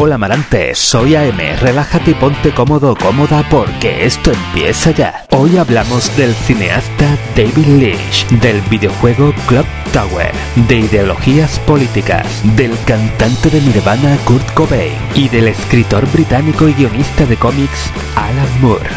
Hola Marante, soy AM, relájate y ponte cómodo cómoda porque esto empieza ya. Hoy hablamos del cineasta David Lynch, del videojuego Clock Tower, de ideologías políticas, del cantante de Nirvana Kurt Cobain y del escritor británico y guionista de cómics Alan Moore.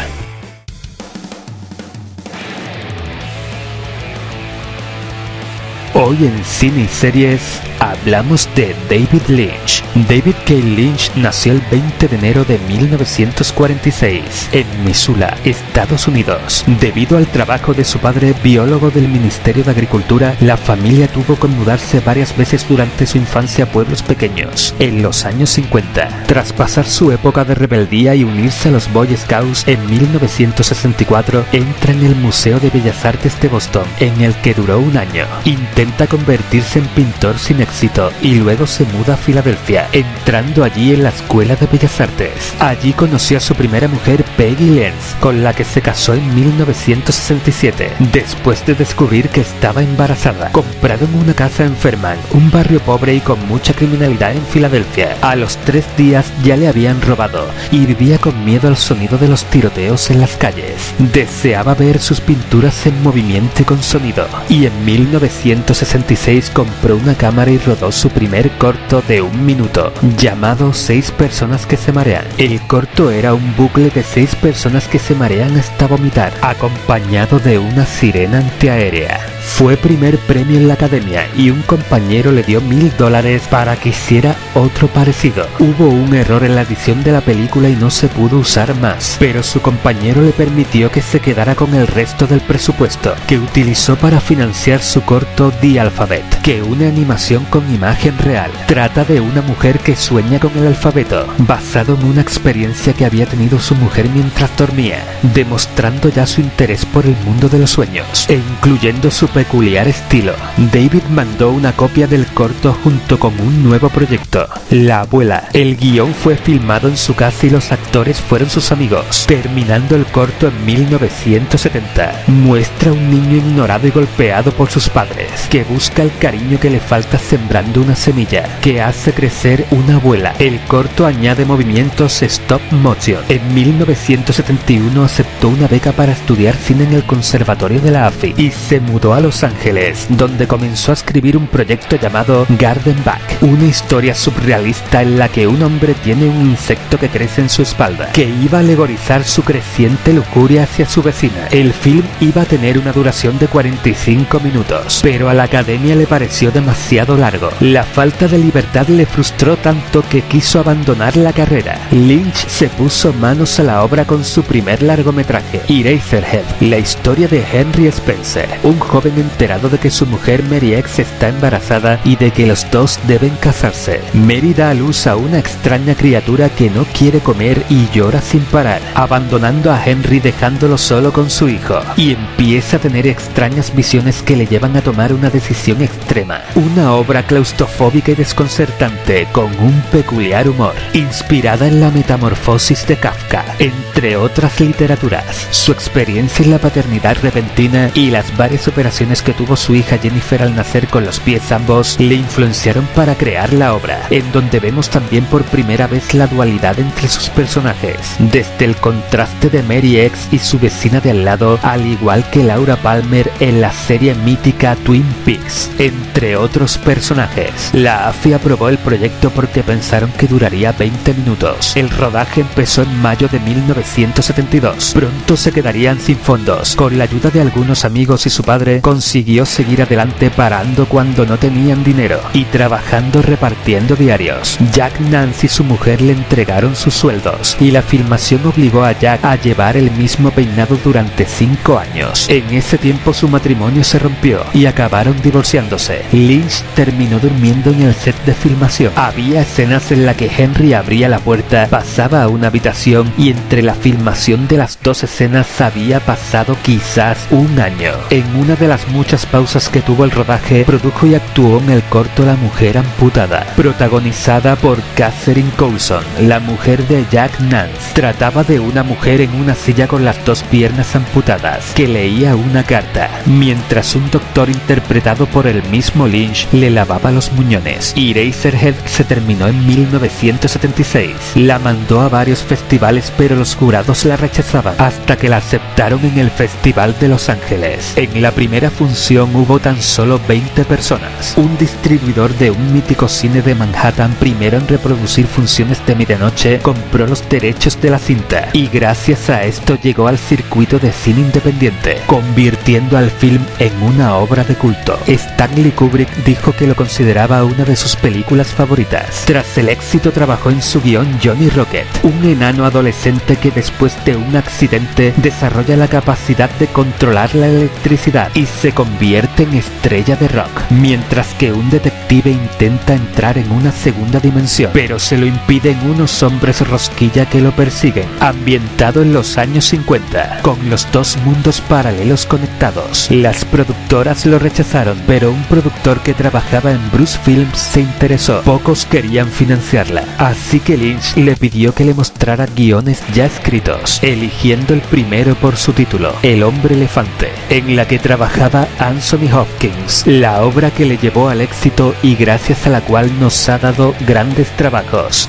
Hoy en Cine y Series hablamos de David Lynch. David K. Lynch nació el 20 de enero de 1946 en Missoula, Estados Unidos. Debido al trabajo de su padre, biólogo del Ministerio de Agricultura, la familia tuvo que mudarse varias veces durante su infancia a pueblos pequeños, en los años 50. Tras pasar su época de rebeldía y unirse a los Boy Scouts en 1964, entra en el Museo de Bellas Artes de Boston, en el que duró un año intenta convertirse en pintor sin éxito y luego se muda a Filadelfia, entrando allí en la Escuela de Bellas Artes. Allí conoció a su primera mujer Peggy Lenz, con la que se casó en 1967. Después de descubrir que estaba embarazada, compraron una casa en Ferman, un barrio pobre y con mucha criminalidad en Filadelfia. A los tres días ya le habían robado y vivía con miedo al sonido de los tiroteos en las calles. Deseaba ver sus pinturas en movimiento y con sonido, y en 1900 1966 compró una cámara y rodó su primer corto de un minuto, llamado Seis personas que se marean. El corto era un bucle de seis personas que se marean hasta vomitar, acompañado de una sirena antiaérea. Fue primer premio en la academia y un compañero le dio mil dólares para que hiciera otro parecido. Hubo un error en la edición de la película y no se pudo usar más, pero su compañero le permitió que se quedara con el resto del presupuesto, que utilizó para financiar su corto The Alphabet, que une animación con imagen real. Trata de una mujer que sueña con el alfabeto, basado en una experiencia que había tenido su mujer mientras dormía, demostrando ya su interés por el mundo de los sueños, e incluyendo su peculiar estilo. David mandó una copia del corto junto con un nuevo proyecto, La abuela. El guion fue filmado en su casa y los actores fueron sus amigos, terminando el corto en 1970. Muestra un niño ignorado y golpeado por sus padres, que busca el cariño que le falta sembrando una semilla, que hace crecer una abuela. El corto añade movimientos stop motion. En 1971 aceptó una beca para estudiar cine en el Conservatorio de la AFI y se mudó a los Ángeles, donde comenzó a escribir un proyecto llamado Garden Back, una historia surrealista en la que un hombre tiene un insecto que crece en su espalda, que iba a alegorizar su creciente lujuria hacia su vecina. El film iba a tener una duración de 45 minutos, pero a la academia le pareció demasiado largo. La falta de libertad le frustró tanto que quiso abandonar la carrera. Lynch se puso manos a la obra con su primer largometraje, Eraserhead, la historia de Henry Spencer, un joven enterado de que su mujer Mary X está embarazada y de que los dos deben casarse. Mary da a luz a una extraña criatura que no quiere comer y llora sin parar, abandonando a Henry dejándolo solo con su hijo, y empieza a tener extrañas visiones que le llevan a tomar una decisión extrema. Una obra claustrofóbica y desconcertante con un peculiar humor, inspirada en la metamorfosis de Kafka, entre otras literaturas. Su experiencia en la paternidad repentina y las varias operaciones que tuvo su hija Jennifer al nacer con los pies ambos le influenciaron para crear la obra, en donde vemos también por primera vez la dualidad entre sus personajes, desde el contraste de Mary X y su vecina de al lado, al igual que Laura Palmer en la serie mítica Twin Peaks, entre otros personajes. La AFI aprobó el proyecto porque pensaron que duraría 20 minutos. El rodaje empezó en mayo de 1972. Pronto se quedarían sin fondos. Con la ayuda de algunos amigos y su padre, consiguió seguir adelante parando cuando no tenían dinero y trabajando repartiendo diarios. Jack Nance y su mujer le entregaron sus sueldos y la filmación obligó a Jack a llevar el mismo peinado durante cinco años. En ese tiempo su matrimonio se rompió y acabaron divorciándose. Lynch terminó durmiendo en el set de filmación. Había escenas en las que Henry abría la puerta, pasaba a una habitación y entre la filmación de las dos escenas había pasado quizás un año. En una de las muchas pausas que tuvo el rodaje, produjo y actuó en el corto La mujer amputada, protagonizada por Catherine Coulson, la mujer de Jack Nance. Trataba de una mujer en una silla con las dos piernas amputadas, que leía una carta, mientras un doctor interpretado por el mismo Lynch le lavaba los muñones. Eraserhead se terminó en 1976. La mandó a varios festivales pero los jurados la rechazaban, hasta que la aceptaron en el Festival de Los Ángeles. En la primera función hubo tan solo 20 personas. Un distribuidor de un mítico cine de Manhattan, primero en reproducir funciones de medianoche, compró los derechos de la cinta y gracias a esto llegó al circuito de cine independiente, convirtiendo al film en una obra de culto. Stanley Kubrick dijo que lo consideraba una de sus películas favoritas. Tras el éxito trabajó en su guion Johnny Rocket, un enano adolescente que después de un accidente desarrolla la capacidad de controlar la electricidad y se convierte en estrella de rock, mientras que un detective intenta entrar en una segunda dimensión, pero se lo impiden unos hombres rosquilla que lo persiguen, ambientado en los años 50, con los dos mundos paralelos conectados. Las productoras lo rechazaron, pero un productor que trabajaba en Bruce Films se interesó. Pocos querían financiarla, así que Lynch le pidió que le mostrara guiones ya escritos, eligiendo el primero por su título, El hombre elefante, en la que trabajaba Anthony Hopkins, la obra que le llevó al éxito y gracias a la cual nos ha dado grandes trabajos.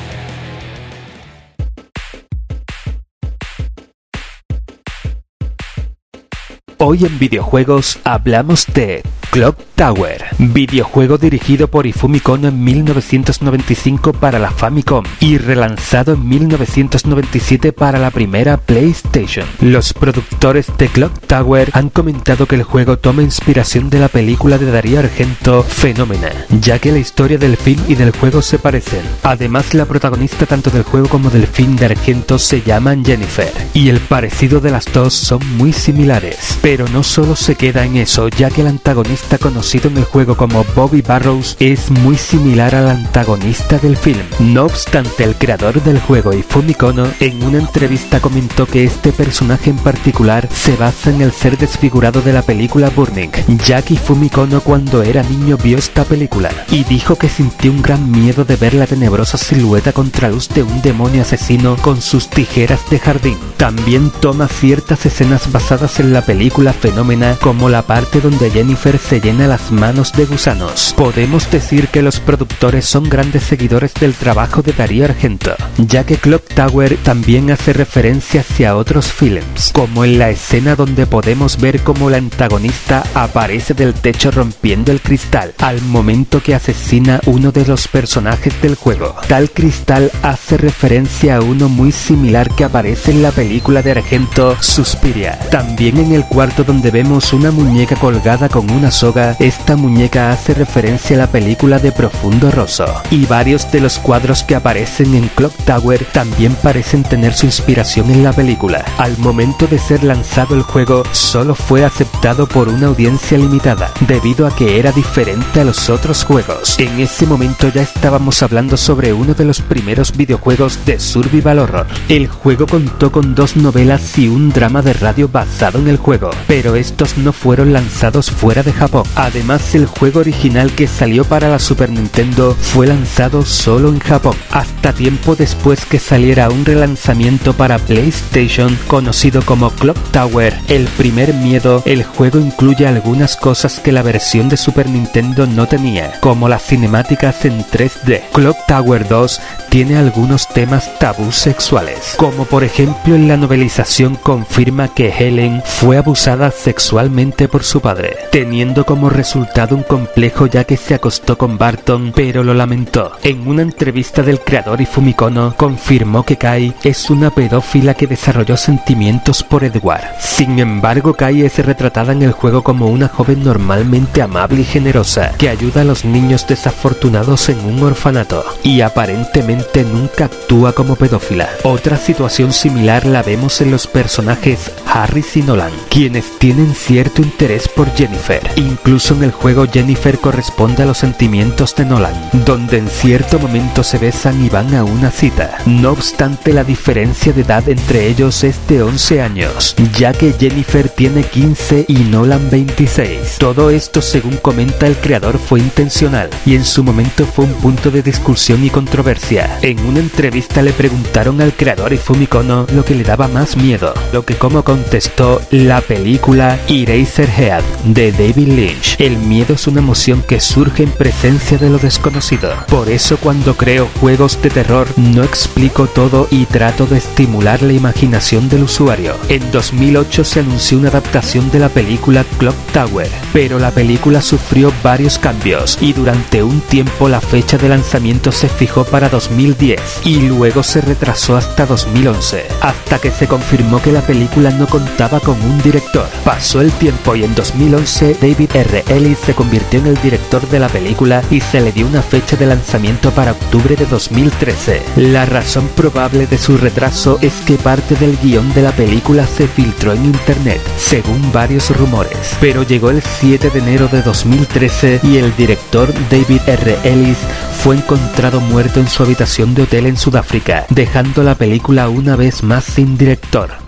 Hoy en videojuegos hablamos de Clock Tower, videojuego dirigido por Ifumi Kono en 1995 para la Famicom y relanzado en 1997 para la primera PlayStation. Los productores de Clock Tower han comentado que el juego toma inspiración de la película de Darío Argento Fenómena, ya que la historia del film y del juego se parecen. Además, la protagonista tanto del juego como del film de Argento se llaman Jennifer, y el parecido de las dos son muy similares. Pero no solo se queda en eso, ya que el antagonista conocido en el juego como Bobby Barrows es muy similar al antagonista del film. No obstante, el creador del juego y Fumikono en una entrevista comentó que este personaje en particular se basa en el ser desfigurado de la película Burning. Jackie Fumikono cuando era niño vio esta película y dijo que sintió un gran miedo de ver la tenebrosa silueta contra luz de un demonio asesino con sus tijeras de jardín. También toma ciertas escenas basadas en la película Fenómena como la parte donde Jennifer se llena las manos de gusanos. Podemos decir que los productores son grandes seguidores del trabajo de Darío Argento, ya que Clock Tower también hace referencia hacia otros films, como en la escena donde podemos ver cómo la antagonista aparece del techo rompiendo el cristal al momento que asesina uno de los personajes del juego. Tal cristal hace referencia a uno muy similar que aparece en la película de Argento Suspiria. También en el cuarto donde vemos una muñeca colgada con una esta muñeca hace referencia a la película de Profundo Rosso. Y varios de los cuadros que aparecen en Clock Tower también parecen tener su inspiración en la película. Al momento de ser lanzado el juego, solo fue aceptado por una audiencia limitada, debido a que era diferente a los otros juegos. En ese momento ya estábamos hablando sobre uno de los primeros videojuegos de Survival Horror. El juego contó con dos novelas y un drama de radio basado en el juego, pero estos no fueron lanzados fuera de Japón. Además, el juego original que salió para la Super Nintendo fue lanzado solo en Japón, hasta tiempo después que saliera un relanzamiento para PlayStation conocido como Clock Tower. El primer miedo, el juego incluye algunas cosas que la versión de Super Nintendo no tenía, como las cinemáticas en 3D. Clock Tower 2 tiene algunos temas tabús sexuales, como por ejemplo en la novelización confirma que Helen fue abusada sexualmente por su padre, teniendo como resultado un complejo ya que se acostó con Barton, pero lo lamentó. En una entrevista del creador y Fumikono confirmó que Kai es una pedófila que desarrolló sentimientos por Edward. Sin embargo, Kai es retratada en el juego como una joven normalmente amable y generosa, que ayuda a los niños desafortunados en un orfanato, y aparentemente nunca actúa como pedófila. Otra situación similar la vemos en los personajes Harris y Nolan, quienes tienen cierto interés por Jennifer Incluso en el juego Jennifer corresponde a los sentimientos de Nolan, donde en cierto momento se besan y van a una cita. No obstante, la diferencia de edad entre ellos es de 11 años, ya que Jennifer tiene 15 y Nolan 26. Todo esto, según comenta el creador, fue intencional y en su momento fue un punto de discusión y controversia. En una entrevista le preguntaron al creador y Fumikono lo que le daba más miedo, lo que como contestó la película Eraserhead de David Lynch. El miedo es una emoción que surge en presencia de lo desconocido. Por eso cuando creo juegos de terror no explico todo y trato de estimular la imaginación del usuario. En 2008 se anunció una adaptación de la película Clock Tower, pero la película sufrió varios cambios y durante un tiempo la fecha de lanzamiento se fijó para 2010 y luego se retrasó hasta 2011, hasta que se confirmó que la película no contaba con un director. Pasó el tiempo y en 2011 David R. Ellis se convirtió en el director de la película y se le dio una fecha de lanzamiento para octubre de 2013. La razón probable de su retraso es que parte del guion de la película se filtró en internet, según varios rumores, pero llegó el 7 de enero de 2013 y el director David R. Ellis fue encontrado muerto en su habitación de hotel en Sudáfrica, dejando la película una vez más sin director.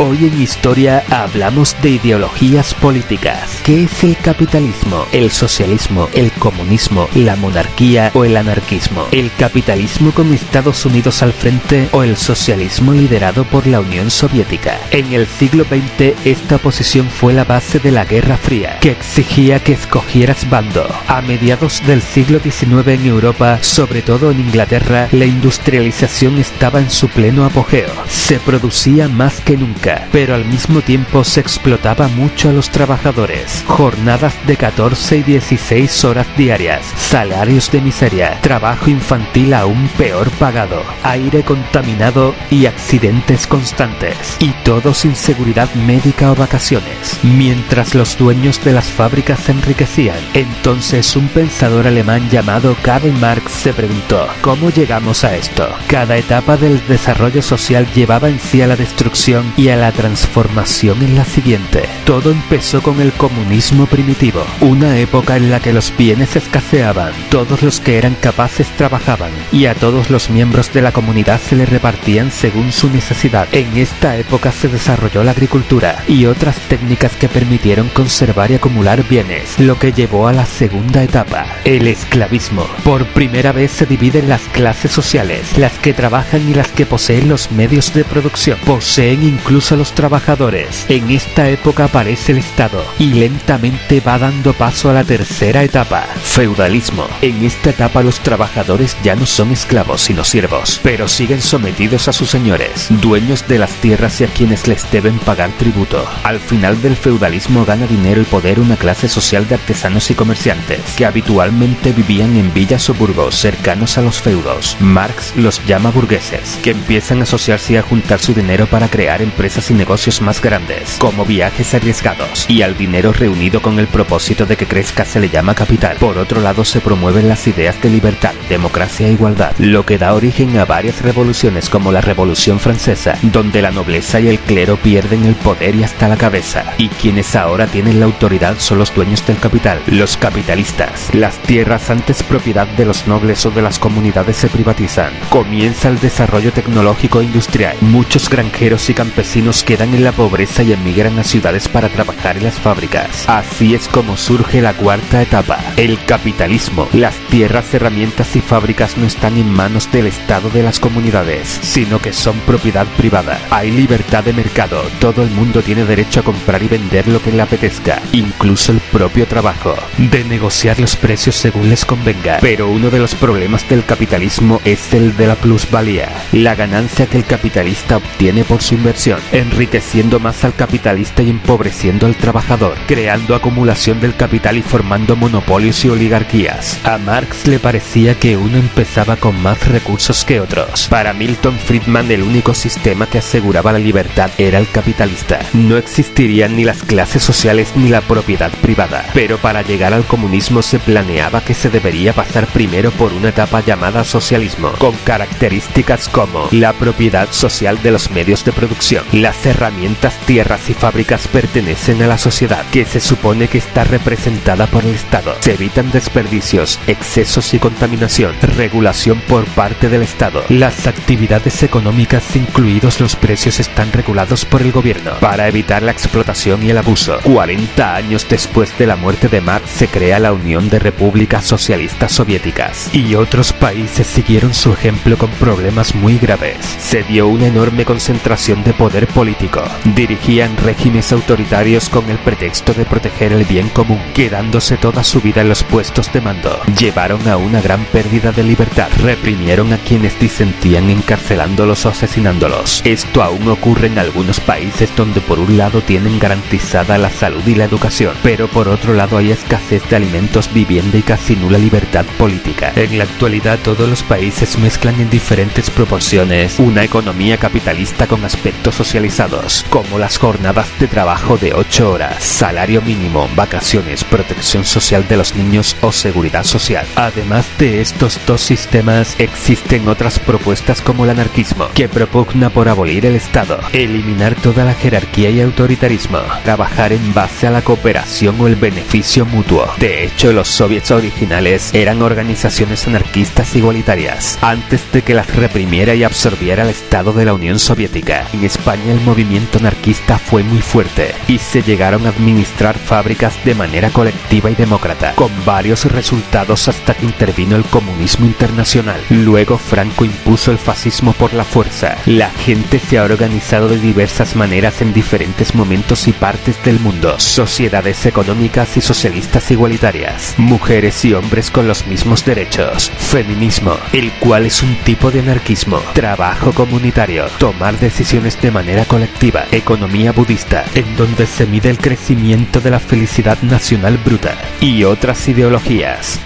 Hoy en Historia hablamos de ideologías políticas. ¿Qué es el capitalismo, el socialismo, el comunismo, la monarquía o el anarquismo? ¿El capitalismo con Estados Unidos al frente o el socialismo liderado por la Unión Soviética? En el siglo XX esta posición fue la base de la Guerra Fría, que exigía que escogieras bando. A mediados del siglo XIX en Europa, sobre todo en Inglaterra, la industrialización estaba en su pleno apogeo. Se producía más que nunca pero al mismo tiempo se explotaba mucho a los trabajadores. Jornadas de 14 y 16 horas diarias, salarios de miseria, trabajo infantil aún peor pagado, aire contaminado y accidentes constantes. Y todo sin seguridad médica o vacaciones. Mientras los dueños de las fábricas se enriquecían, entonces un pensador alemán llamado Karl Marx se preguntó, ¿cómo llegamos a esto? Cada etapa del desarrollo social llevaba en sí a la destrucción y a la transformación en la siguiente. Todo empezó con el comunismo primitivo, una época en la que los bienes escaseaban, todos los que eran capaces trabajaban y a todos los miembros de la comunidad se les repartían según su necesidad. En esta época se desarrolló la agricultura y otras técnicas que permitieron conservar y acumular bienes, lo que llevó a la segunda etapa, el esclavismo. Por primera vez se dividen las clases sociales, las que trabajan y las que poseen los medios de producción. Poseen incluso a los trabajadores. En esta época aparece el Estado y lentamente va dando paso a la tercera etapa, feudalismo. En esta etapa los trabajadores ya no son esclavos sino siervos, pero siguen sometidos a sus señores, dueños de las tierras y a quienes les deben pagar tributo. Al final del feudalismo gana dinero y poder una clase social de artesanos y comerciantes, que habitualmente vivían en villas o burgos cercanos a los feudos. Marx los llama burgueses, que empiezan a asociarse y a juntar su dinero para crear empresas y negocios más grandes, como viajes arriesgados, y al dinero reunido con el propósito de que crezca se le llama capital. Por otro lado, se promueven las ideas de libertad, democracia e igualdad, lo que da origen a varias revoluciones como la Revolución Francesa, donde la nobleza y el clero pierden el poder y hasta la cabeza, y quienes ahora tienen la autoridad son los dueños del capital, los capitalistas. Las tierras antes propiedad de los nobles o de las comunidades se privatizan. Comienza el desarrollo tecnológico e industrial. Muchos granjeros y campesinos quedan en la pobreza y emigran a ciudades para trabajar en las fábricas. Así es como surge la cuarta etapa, el capitalismo. Las tierras, herramientas y fábricas no están en manos del Estado de las comunidades, sino que son propiedad privada. Hay libertad de mercado, todo el mundo tiene derecho a comprar y vender lo que le apetezca, incluso el propio trabajo, de negociar los precios según les convenga. Pero uno de los problemas del capitalismo es el de la plusvalía, la ganancia que el capitalista obtiene por su inversión. Enriqueciendo más al capitalista y empobreciendo al trabajador, creando acumulación del capital y formando monopolios y oligarquías. A Marx le parecía que uno empezaba con más recursos que otros. Para Milton Friedman el único sistema que aseguraba la libertad era el capitalista. No existirían ni las clases sociales ni la propiedad privada. Pero para llegar al comunismo se planeaba que se debería pasar primero por una etapa llamada socialismo, con características como la propiedad social de los medios de producción. Las herramientas, tierras y fábricas pertenecen a la sociedad, que se supone que está representada por el Estado. Se evitan desperdicios, excesos y contaminación. Regulación por parte del Estado. Las actividades económicas, incluidos los precios, están regulados por el gobierno para evitar la explotación y el abuso. 40 años después de la muerte de Marx se crea la Unión de Repúblicas Socialistas Soviéticas y otros países siguieron su ejemplo con problemas muy graves. Se dio una enorme concentración de poder político. Dirigían regímenes autoritarios con el pretexto de proteger el bien común, quedándose toda su vida en los puestos de mando. Llevaron a una gran pérdida de libertad. Reprimieron a quienes disentían encarcelándolos o asesinándolos. Esto aún ocurre en algunos países donde por un lado tienen garantizada la salud y la educación, pero por otro lado hay escasez de alimentos, vivienda y casi nula libertad política. En la actualidad todos los países mezclan en diferentes proporciones una economía capitalista con aspectos socializados, como las jornadas de trabajo de 8 horas, salario mínimo, vacaciones, protección social de los niños o seguridad social. Además de estos dos sistemas, existen otras propuestas como el anarquismo, que propugna por abolir el Estado, eliminar toda la jerarquía y autoritarismo, trabajar en base a la cooperación o el beneficio mutuo. De hecho, los soviets originales eran organizaciones anarquistas igualitarias, antes de que las reprimiera y absorbiera el Estado de la Unión Soviética. En España el movimiento anarquista fue muy fuerte y se llegaron a administrar fábricas de manera colectiva y demócrata, con varios resultados hasta que intervino el comunismo internacional. Luego Franco impuso el fascismo por la fuerza. La gente se ha organizado de diversas maneras en diferentes momentos y partes del mundo. Sociedades económicas y socialistas igualitarias. Mujeres y hombres con los mismos derechos. Feminismo, el cual es un tipo de anarquismo. Trabajo comunitario. Tomar decisiones de manera colectiva. Economía budista, en donde se mide el crecimiento de la felicidad nacional bruta. Y otras ideologías.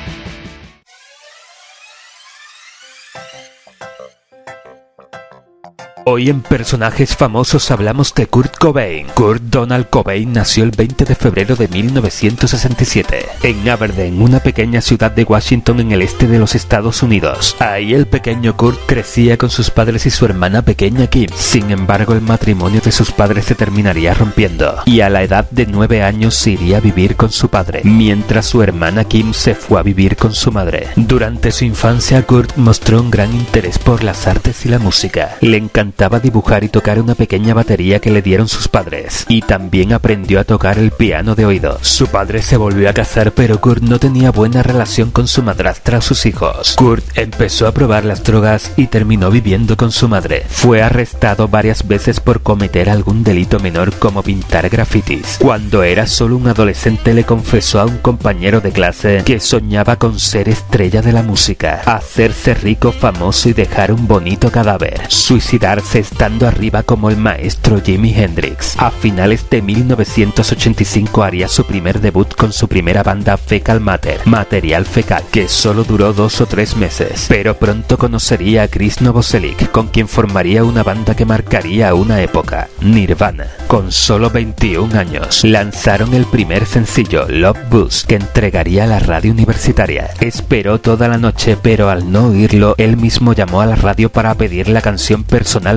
Hoy en Personajes Famosos hablamos de Kurt Cobain. Kurt Donald Cobain nació el 20 de febrero de 1967 en Aberdeen, una pequeña ciudad de Washington en el este de los Estados Unidos. Ahí el pequeño Kurt crecía con sus padres y su hermana pequeña Kim. Sin embargo, el matrimonio de sus padres se terminaría rompiendo y a la edad de 9 años se iría a vivir con su padre, mientras su hermana Kim se fue a vivir con su madre. Durante su infancia, Kurt mostró un gran interés por las artes y la música. Le encantó encantaba dibujar y tocar una pequeña batería que le dieron sus padres, y también aprendió a tocar el piano de oído. Su padre se volvió a casar, pero Kurt no tenía buena relación con su madrastra o sus hijos. Kurt empezó a probar las drogas y terminó viviendo con su madre. Fue arrestado varias veces por cometer algún delito menor como pintar grafitis. Cuando era solo un adolescente le confesó a un compañero de clase que soñaba con ser estrella de la música, hacerse rico, famoso y dejar un bonito cadáver. Suicidar estando arriba como el maestro Jimi Hendrix. A finales de 1985 haría su primer debut con su primera banda Fecal Matter, Material Fecal, que solo duró dos o tres meses, pero pronto conocería a Chris Novoselic, con quien formaría una banda que marcaría una época, Nirvana. Con solo 21 años, lanzaron el primer sencillo, Love Boost, que entregaría a la radio universitaria. Esperó toda la noche, pero al no oírlo, él mismo llamó a la radio para pedir la canción personal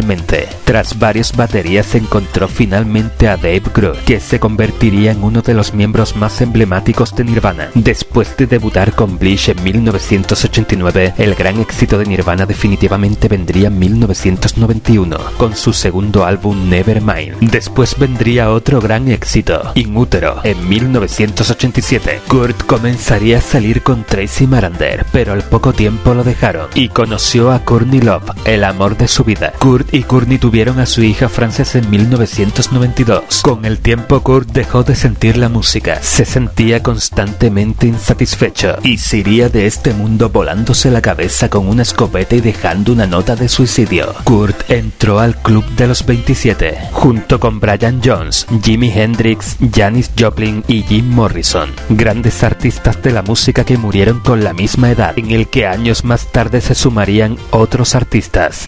tras varias baterías se encontró finalmente a Dave Grohl, que se convertiría en uno de los miembros más emblemáticos de Nirvana. Después de debutar con Bleach en 1989, el gran éxito de Nirvana definitivamente vendría en 1991, con su segundo álbum Nevermind. Después vendría otro gran éxito, Inútero, en 1987. Kurt comenzaría a salir con Tracy Marander, pero al poco tiempo lo dejaron y conoció a Courtney Love, el amor de su vida. Kurt y Courtney tuvieron a su hija Frances en 1992. Con el tiempo Kurt dejó de sentir la música, se sentía constantemente insatisfecho y se iría de este mundo volándose la cabeza con una escopeta y dejando una nota de suicidio. Kurt entró al club de los 27, junto con Brian Jones, Jimi Hendrix, Janis Joplin y Jim Morrison, grandes artistas de la música que murieron con la misma edad, en el que años más tarde se sumarían otros artistas.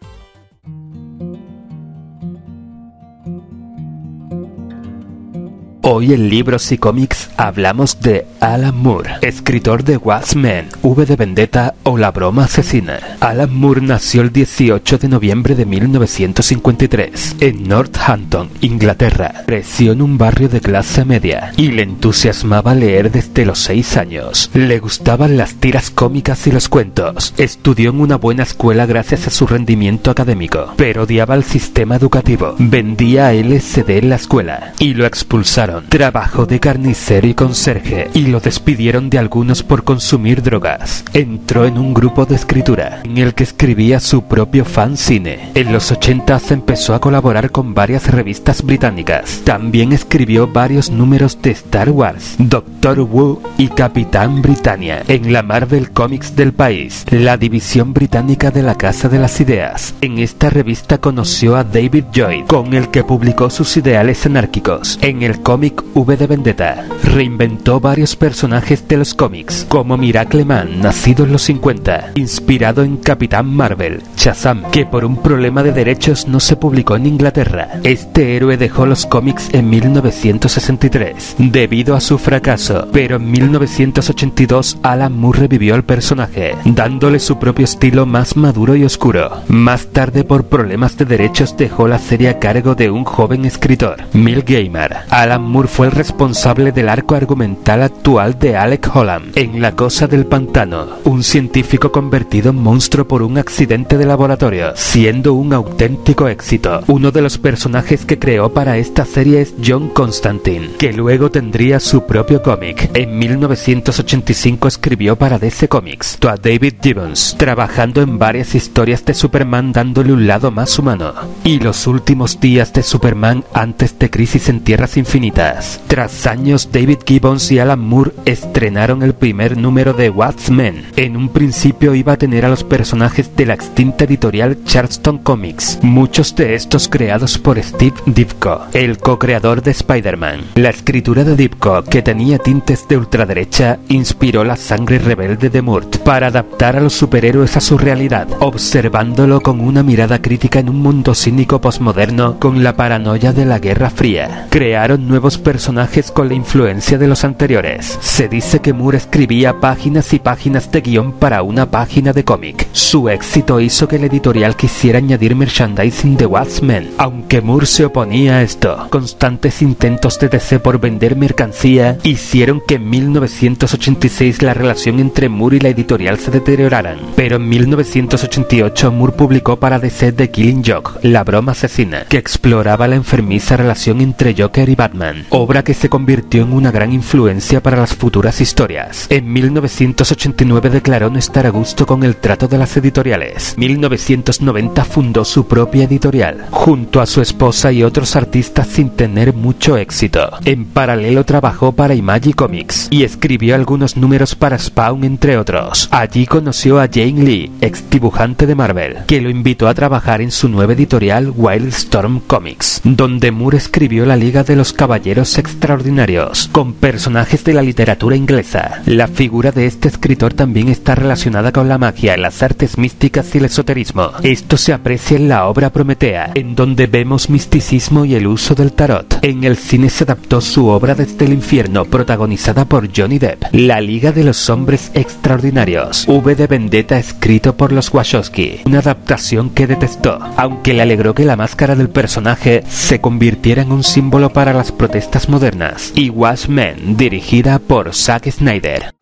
Hoy en Libros y Cómics hablamos de Alan Moore, escritor de Watchmen, V de Vendetta o La Broma Asesina. Alan Moore nació el 18 de noviembre de 1953 en Northampton, Inglaterra. Creció en un barrio de clase media y le entusiasmaba leer desde los 6 años. Le gustaban las tiras cómicas y los cuentos. Estudió en una buena escuela gracias a su rendimiento académico, pero odiaba el sistema educativo. Vendía LSD en la escuela y lo expulsaron Trabajó de carnicero y conserje y lo despidieron de algunos por consumir drogas. Entró en un grupo de escritura en el que escribía su propio fanzine. En los 80 empezó a colaborar con varias revistas británicas. También escribió varios números de Star Wars, Doctor Who y Capitán Britannia en la Marvel Comics del país, la división británica de la Casa de las Ideas. En esta revista conoció a David Lloyd, con el que publicó sus ideales anárquicos. En el cómic V de Vendetta. Reinventó varios personajes de los cómics, como Miracle Man, nacido en los 50, inspirado en Capitán Marvel, Shazam, que por un problema de derechos no se publicó en Inglaterra. Este héroe dejó los cómics en 1963, debido a su fracaso, pero en 1982 Alan Moore revivió al personaje, dándole su propio estilo más maduro y oscuro. Más tarde, por problemas de derechos, dejó la serie a cargo de un joven escritor, Mil Gamer. Alan Moore fue el responsable del arco argumental actual de Alec Holland en La Cosa del Pantano, un científico convertido en monstruo por un accidente de laboratorio, siendo un auténtico éxito. Uno de los personajes que creó para esta serie es John Constantine, que luego tendría su propio cómic. En 1985 escribió para DC Comics a David Gibbons, trabajando en varias historias de Superman dándole un lado más humano. Y los últimos días de Superman antes de Crisis en Tierras Infinitas tras años, David Gibbons y Alan Moore estrenaron el primer número de Watchmen. En un principio iba a tener a los personajes de la extinta editorial Charleston Comics, muchos de estos creados por Steve Ditko, el co-creador de Spider-Man. La escritura de Ditko, que tenía tintes de ultraderecha, inspiró la sangre rebelde de Moore para adaptar a los superhéroes a su realidad, observándolo con una mirada crítica en un mundo cínico posmoderno con la paranoia de la Guerra Fría. Crearon nuevos personajes con la influencia de los anteriores. Se dice que Moore escribía páginas y páginas de guion para una página de cómic. Su éxito hizo que el editorial quisiera añadir merchandising de Watchmen, aunque Moore se oponía a esto. Constantes intentos de DC por vender mercancía hicieron que en 1986 la relación entre Moore y la editorial se deterioraran. Pero en 1988 Moore publicó para DC The Killing Joke, La broma asesina, que exploraba la enfermiza relación entre Joker y Batman obra que se convirtió en una gran influencia para las futuras historias. En 1989 declaró no estar a gusto con el trato de las editoriales. 1990 fundó su propia editorial, junto a su esposa y otros artistas sin tener mucho éxito. En paralelo trabajó para Imagi Comics y escribió algunos números para Spawn entre otros. Allí conoció a Jane Lee, ex dibujante de Marvel, que lo invitó a trabajar en su nueva editorial Wildstorm Comics, donde Moore escribió la Liga de los Caballeros extraordinarios, con personajes de la literatura inglesa. La figura de este escritor también está relacionada con la magia, las artes místicas y el esoterismo. Esto se aprecia en la obra Prometea, en donde vemos misticismo y el uso del tarot. En el cine se adaptó su obra Desde el infierno, protagonizada por Johnny Depp, La Liga de los Hombres Extraordinarios, V de Vendetta escrito por los Wachowski, una adaptación que detestó, aunque le alegró que la máscara del personaje se convirtiera en un símbolo para las protestas modernas y Watchmen, dirigida por Zack Snyder.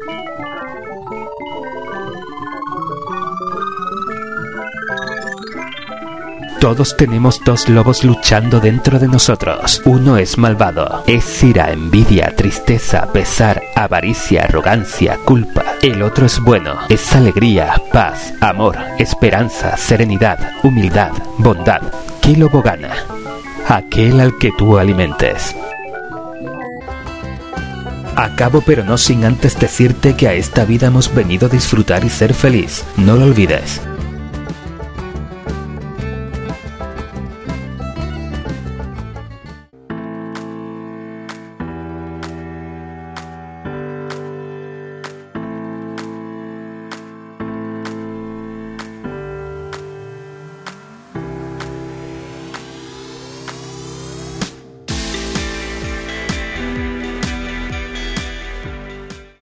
Todos tenemos dos lobos luchando dentro de nosotros. Uno es malvado. Es ira, envidia, tristeza, pesar, avaricia, arrogancia, culpa. El otro es bueno. Es alegría, paz, amor, esperanza, serenidad, humildad, bondad. ¿Qué lobo gana? Aquel al que tú alimentes. Acabo pero no sin antes decirte que a esta vida hemos venido a disfrutar y ser feliz. No lo olvides.